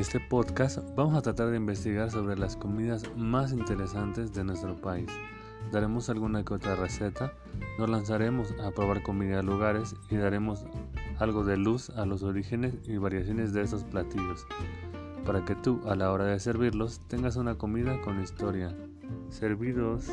este podcast vamos a tratar de investigar sobre las comidas más interesantes de nuestro país. Daremos alguna que otra receta, nos lanzaremos a probar comida de lugares y daremos algo de luz a los orígenes y variaciones de esos platillos, para que tú a la hora de servirlos tengas una comida con historia. Servidos.